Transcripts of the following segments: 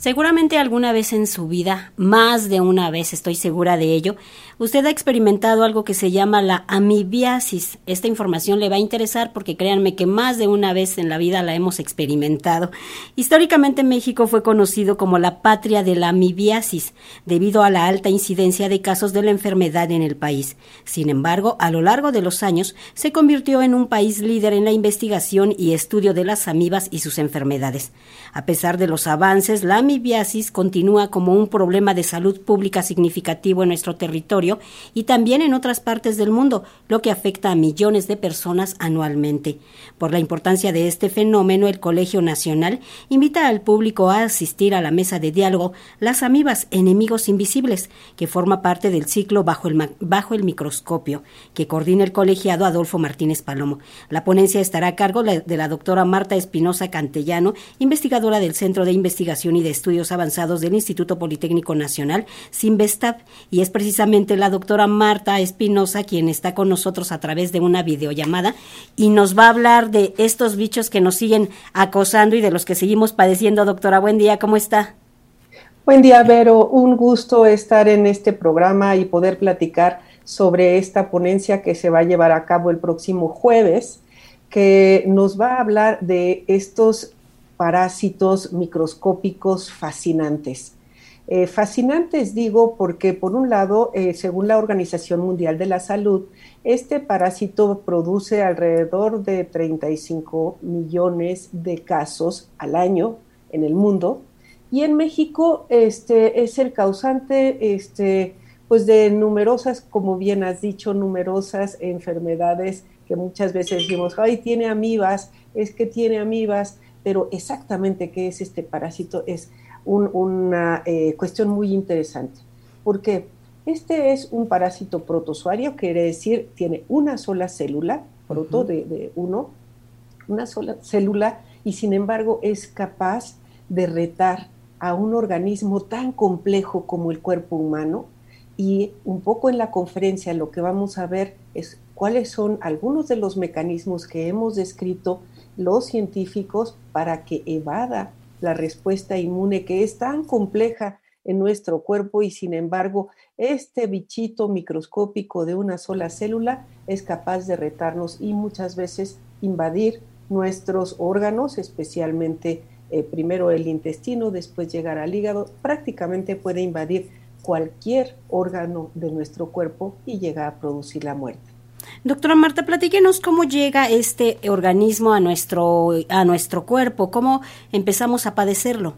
Seguramente alguna vez en su vida, más de una vez estoy segura de ello, usted ha experimentado algo que se llama la amibiasis. Esta información le va a interesar porque créanme que más de una vez en la vida la hemos experimentado. Históricamente México fue conocido como la patria de la amibiasis debido a la alta incidencia de casos de la enfermedad en el país. Sin embargo, a lo largo de los años se convirtió en un país líder en la investigación y estudio de las amibas y sus enfermedades. A pesar de los avances, la amibiasis continúa como un problema de salud pública significativo en nuestro territorio y también en otras partes del mundo, lo que afecta a millones de personas anualmente. Por la importancia de este fenómeno, el Colegio Nacional invita al público a asistir a la mesa de diálogo Las amibas, enemigos invisibles, que forma parte del ciclo Bajo el, microscopio, que coordina el colegiado Adolfo Martínez Palomo. La ponencia estará a cargo de la doctora Marta Espinosa Cantellano, investigadora del Centro de Investigación y de Estudios Avanzados del Instituto Politécnico Nacional, Sinvestab, y es precisamente la doctora Marta Espinosa quien está con nosotros a través de una videollamada y nos va a hablar de estos bichos que nos siguen acosando y de los que seguimos padeciendo. Doctora, buen día, ¿cómo está? Buen día, Vero. Un gusto estar en este programa y poder platicar sobre esta ponencia que se va a llevar a cabo el próximo jueves, que nos va a hablar de estos parásitos microscópicos fascinantes. Eh, fascinantes digo porque por un lado, eh, según la Organización Mundial de la Salud, este parásito produce alrededor de 35 millones de casos al año en el mundo y en México este, es el causante este, pues de numerosas, como bien has dicho, numerosas enfermedades que muchas veces decimos, ay, tiene amibas, es que tiene amibas, pero exactamente qué es este parásito es una eh, cuestión muy interesante, porque este es un parásito protozoario, quiere decir, tiene una sola célula, proto de, uno, una sola célula, y sin embargo es capaz de retar a un organismo tan complejo como el cuerpo humano. Y un poco en la conferencia lo que vamos a ver es cuáles son algunos de los mecanismos que hemos descrito los científicos para que evada la respuesta inmune que es tan compleja en nuestro cuerpo y sin embargo este bichito microscópico de una sola célula es capaz de retarnos y muchas veces invadir nuestros órganos, especialmente eh, primero el intestino, después llegar al hígado, prácticamente puede invadir cualquier órgano de nuestro cuerpo y llega a producir la muerte. Doctora Marta, platíquenos cómo llega este organismo a nuestro, a nuestro cuerpo, cómo empezamos a padecerlo.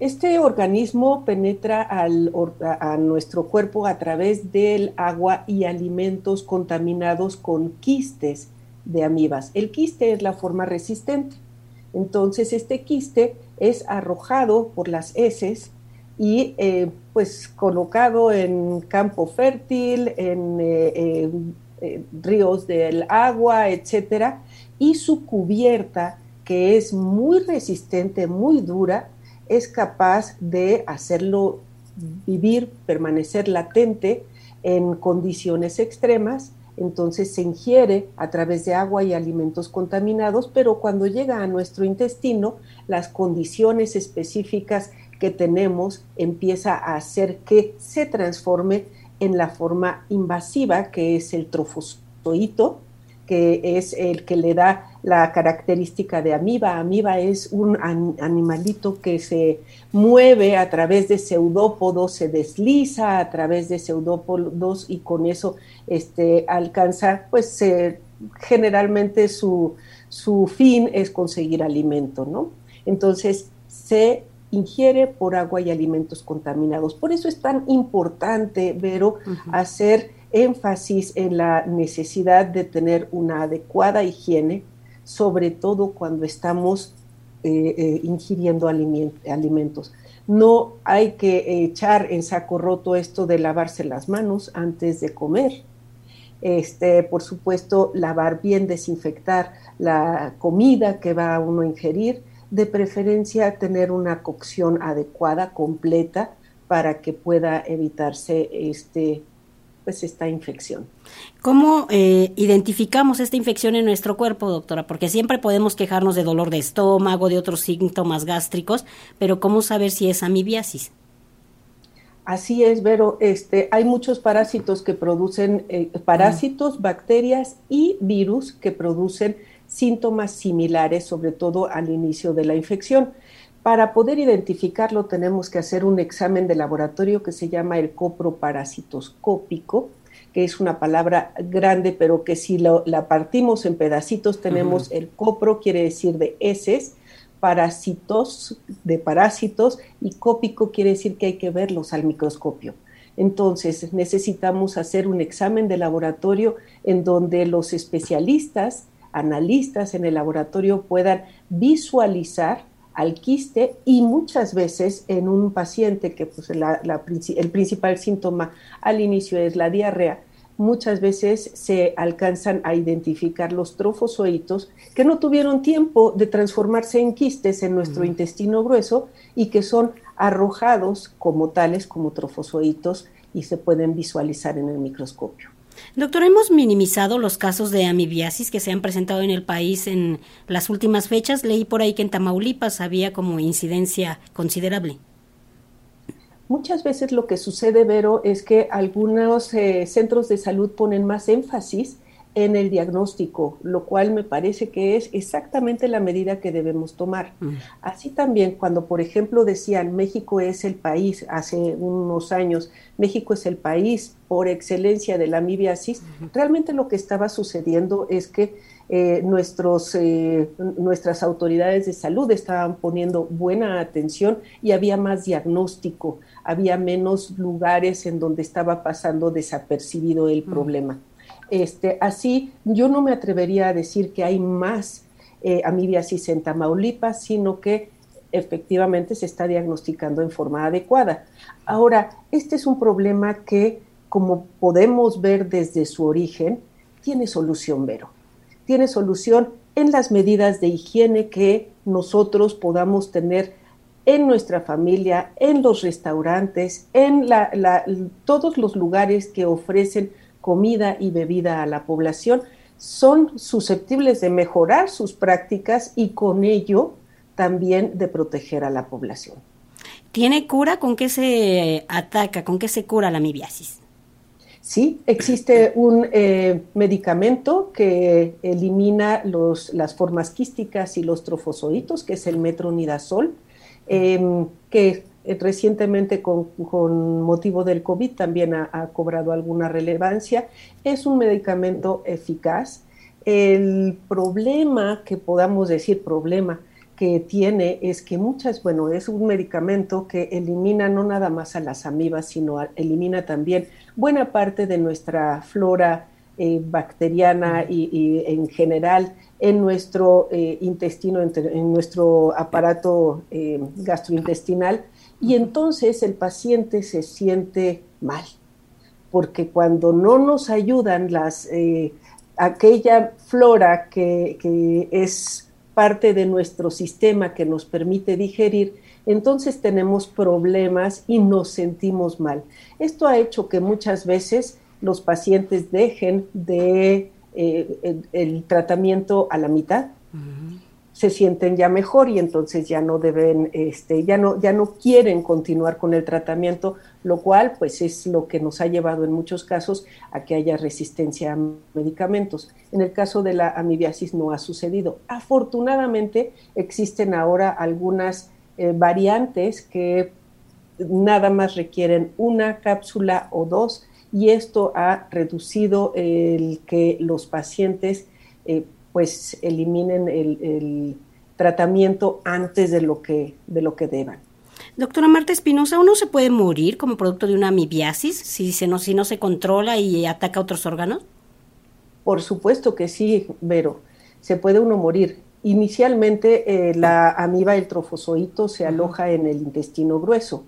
Este organismo penetra a nuestro cuerpo a través del agua y alimentos contaminados con quistes de amibas. El quiste es la forma resistente. Entonces, este quiste es arrojado por las heces y eh, pues colocado en campo fértil, en eh, eh, ríos del agua, etcétera, y su cubierta, que es muy resistente, muy dura, es capaz de hacerlo vivir, permanecer latente en condiciones extremas, entonces se ingiere a través de agua y alimentos contaminados, pero cuando llega a nuestro intestino, las condiciones específicas que tenemos empieza a hacer que se transforme en la forma invasiva, que es el trofozoito, que es el que le da la característica de amiba. Amiba es un animalito que se mueve a través de pseudópodos, se desliza a través de pseudópodos y con eso este, alcanza, pues generalmente su, su fin es conseguir alimento, ¿no? Entonces se ingiere por agua y alimentos contaminados. Por eso es tan importante, Vero, hacer énfasis en la necesidad de tener una adecuada higiene, sobre todo cuando estamos eh, eh, ingiriendo alimentos. No hay que echar en saco roto esto de lavarse las manos antes de comer. Este, por supuesto, lavar bien, desinfectar la comida que va a uno a ingerir, de preferencia tener una cocción adecuada, completa, para que pueda evitarse este, pues esta infección. ¿Cómo eh, identificamos esta infección en nuestro cuerpo, doctora? Porque siempre podemos quejarnos de dolor de estómago, de otros síntomas gástricos, pero ¿cómo saber si es amibiasis? Así es, Vero. Este, hay muchos parásitos que producen, eh, parásitos, bacterias y virus que producen síntomas similares, sobre todo al inicio de la infección. Para poder identificarlo tenemos que hacer un examen de laboratorio que se llama el coproparasitoscópico, que es una palabra grande, pero que si la partimos en pedacitos tenemos el copro, quiere decir de heces, parásitos, de parásitos, y cópico quiere decir que hay que verlos al microscopio. Entonces necesitamos hacer un examen de laboratorio en donde los especialistas, analistas en el laboratorio puedan visualizar al quiste y muchas veces en un paciente que pues, el principal síntoma al inicio es la diarrea, muchas veces se alcanzan a identificar los trofozoitos que no tuvieron tiempo de transformarse en quistes en nuestro intestino grueso y que son arrojados como tales, como trofozoitos, y se pueden visualizar en el microscopio. Doctor, hemos minimizado los casos de amibiasis que se han presentado en el país en las últimas fechas. Leí por ahí que en Tamaulipas había como incidencia considerable. Muchas veces lo que sucede, Vero, es que algunos eh, centros de salud ponen más énfasis en el diagnóstico, lo cual me parece que es exactamente la medida que debemos tomar. Mm. Así también, cuando por ejemplo decían México es el país, hace unos años, México es el país por excelencia de la amibiasis, realmente lo que estaba sucediendo es que eh, nuestros, eh, nuestras autoridades de salud estaban poniendo buena atención y había más diagnóstico, había menos lugares en donde estaba pasando desapercibido el mm. problema. Este, así, yo no me atrevería a decir que hay más eh, amibiasis en Tamaulipas, sino que efectivamente se está diagnosticando en forma adecuada. Ahora, este es un problema que, como podemos ver desde su origen, tiene solución, Vero. Tiene solución en las medidas de higiene que nosotros podamos tener en nuestra familia, en los restaurantes, en todos los lugares que ofrecen comida y bebida a la población, son susceptibles de mejorar sus prácticas y con ello también de proteger a la población. ¿Tiene cura? ¿Con qué se ataca? ¿Con qué se cura la amibiasis? Sí, existe un eh, medicamento que elimina los, las formas quísticas y los trofozoitos, que es el metronidazol, em, que recientemente con, motivo del COVID también ha, cobrado alguna relevancia. Es un medicamento eficaz. El problema que podamos decir, problema que tiene es que muchas, bueno, es un medicamento que elimina no nada más a las amibas, sino elimina también buena parte de nuestra flora eh, bacteriana y, en general en nuestro eh, intestino, en, nuestro aparato gastrointestinal y entonces el paciente se siente mal, porque cuando no nos ayudan las, eh, aquella flora que, que es parte de nuestro sistema que nos permite digerir, entonces tenemos problemas y nos sentimos mal. Esto ha hecho que muchas veces los pacientes dejen de eh, el, tratamiento a la mitad se sienten ya mejor y entonces ya no deben, este, ya no, ya no quieren continuar con el tratamiento, lo cual pues es lo que nos ha llevado en muchos casos a que haya resistencia a medicamentos. En el caso de la amibiasis no ha sucedido. Afortunadamente existen ahora algunas eh, variantes que nada más requieren una cápsula o dos y esto ha reducido el que los pacientes eh, pues eliminen el, tratamiento antes de lo que, de lo que deban. Doctora Marta Espinosa, ¿uno se puede morir como producto de una amibiasis si, se no, si no se controla y ataca otros órganos? Por supuesto que sí, Vero. Se puede uno morir. inicialmente eh, la amiba del trofozoito se aloja en el intestino grueso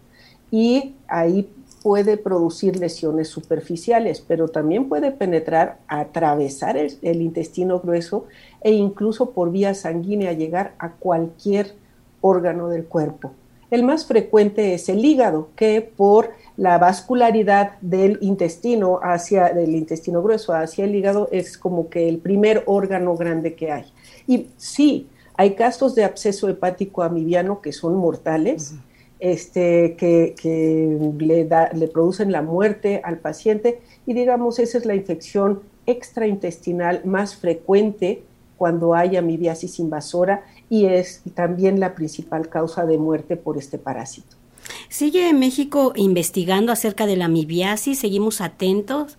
y ahí puede producir lesiones superficiales, pero también puede penetrar, atravesar el, intestino grueso e incluso por vía sanguínea llegar a cualquier órgano del cuerpo. El más frecuente es el hígado, que por la vascularidad del intestino hacia del intestino grueso hacia el hígado es como que el primer órgano grande que hay. Y sí, hay casos de absceso hepático amibiano que son mortales este, que, le, da, le producen la muerte al paciente y digamos esa es la infección extraintestinal más frecuente cuando hay amibiasis invasora y es también la principal causa de muerte por este parásito. ¿Sigue México investigando acerca de la amibiasis? ¿Seguimos atentos?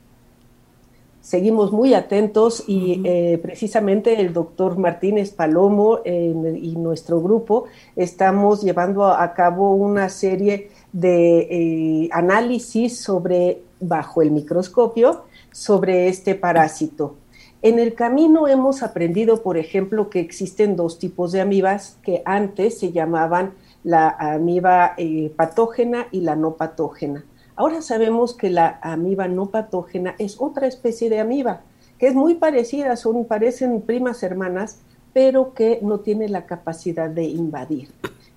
Seguimos muy atentos y eh, precisamente el doctor Martínez Palomo y nuestro grupo estamos llevando a cabo una serie de eh, análisis sobre, bajo el microscopio, sobre este parásito. En el camino hemos aprendido, por ejemplo, que existen dos tipos de amibas que antes se llamaban la amiba eh, patógena y la no patógena. Ahora sabemos que la amiba no patógena es otra especie de amiba, que es muy parecida, son, parecen primas hermanas, pero que no tiene la capacidad de invadir.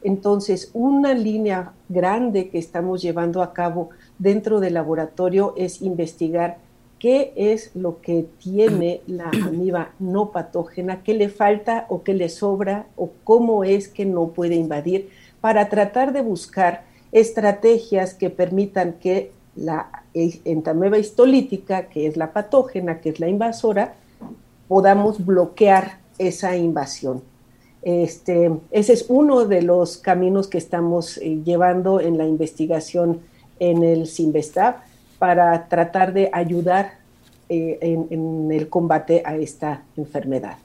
Entonces, una línea grande que estamos llevando a cabo dentro del laboratorio es investigar qué es lo que tiene la amiba no patógena, qué le falta o qué le sobra o cómo es que no puede invadir para tratar de buscar estrategias que permitan que la entamueba histolítica, que es la patógena, que es la invasora, podamos bloquear esa invasión. Este, ese es uno de los caminos que estamos eh, llevando en la investigación en el CIMBESTAB para tratar de ayudar eh, en el combate a esta enfermedad.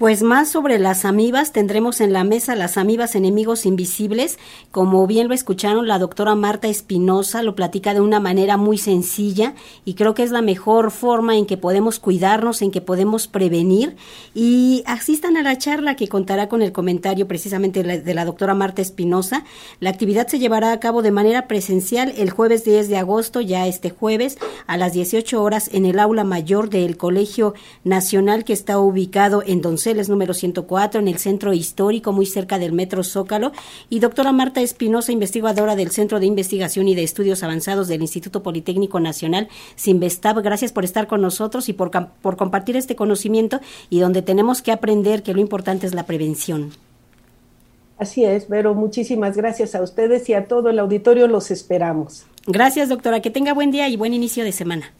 Pues más sobre las amibas tendremos en la mesa las amibas enemigos invisibles. Como bien lo escucharon, la doctora Marta Espinosa lo platica de una manera muy sencilla y creo que es la mejor forma en que podemos cuidarnos, en que podemos prevenir. Y asistan a la charla que contará con el comentario precisamente de la doctora Marta Espinosa. La actividad se llevará a cabo de manera presencial el jueves 10 de agosto, ya este jueves, a las 18 horas en el aula mayor del Colegio Nacional que está ubicado en Doncel es número 104 en el centro histórico, muy cerca del Metro Zócalo. Y doctora Marta Espinosa, investigadora del Centro de Investigación y de Estudios Avanzados del Instituto Politécnico Nacional, Sinvestab, gracias por estar con nosotros y por, por compartir este conocimiento y donde tenemos que aprender que lo importante es la prevención. Así es, Vero, muchísimas gracias a ustedes y a todo el auditorio, los esperamos. Gracias, doctora, que tenga buen día y buen inicio de semana.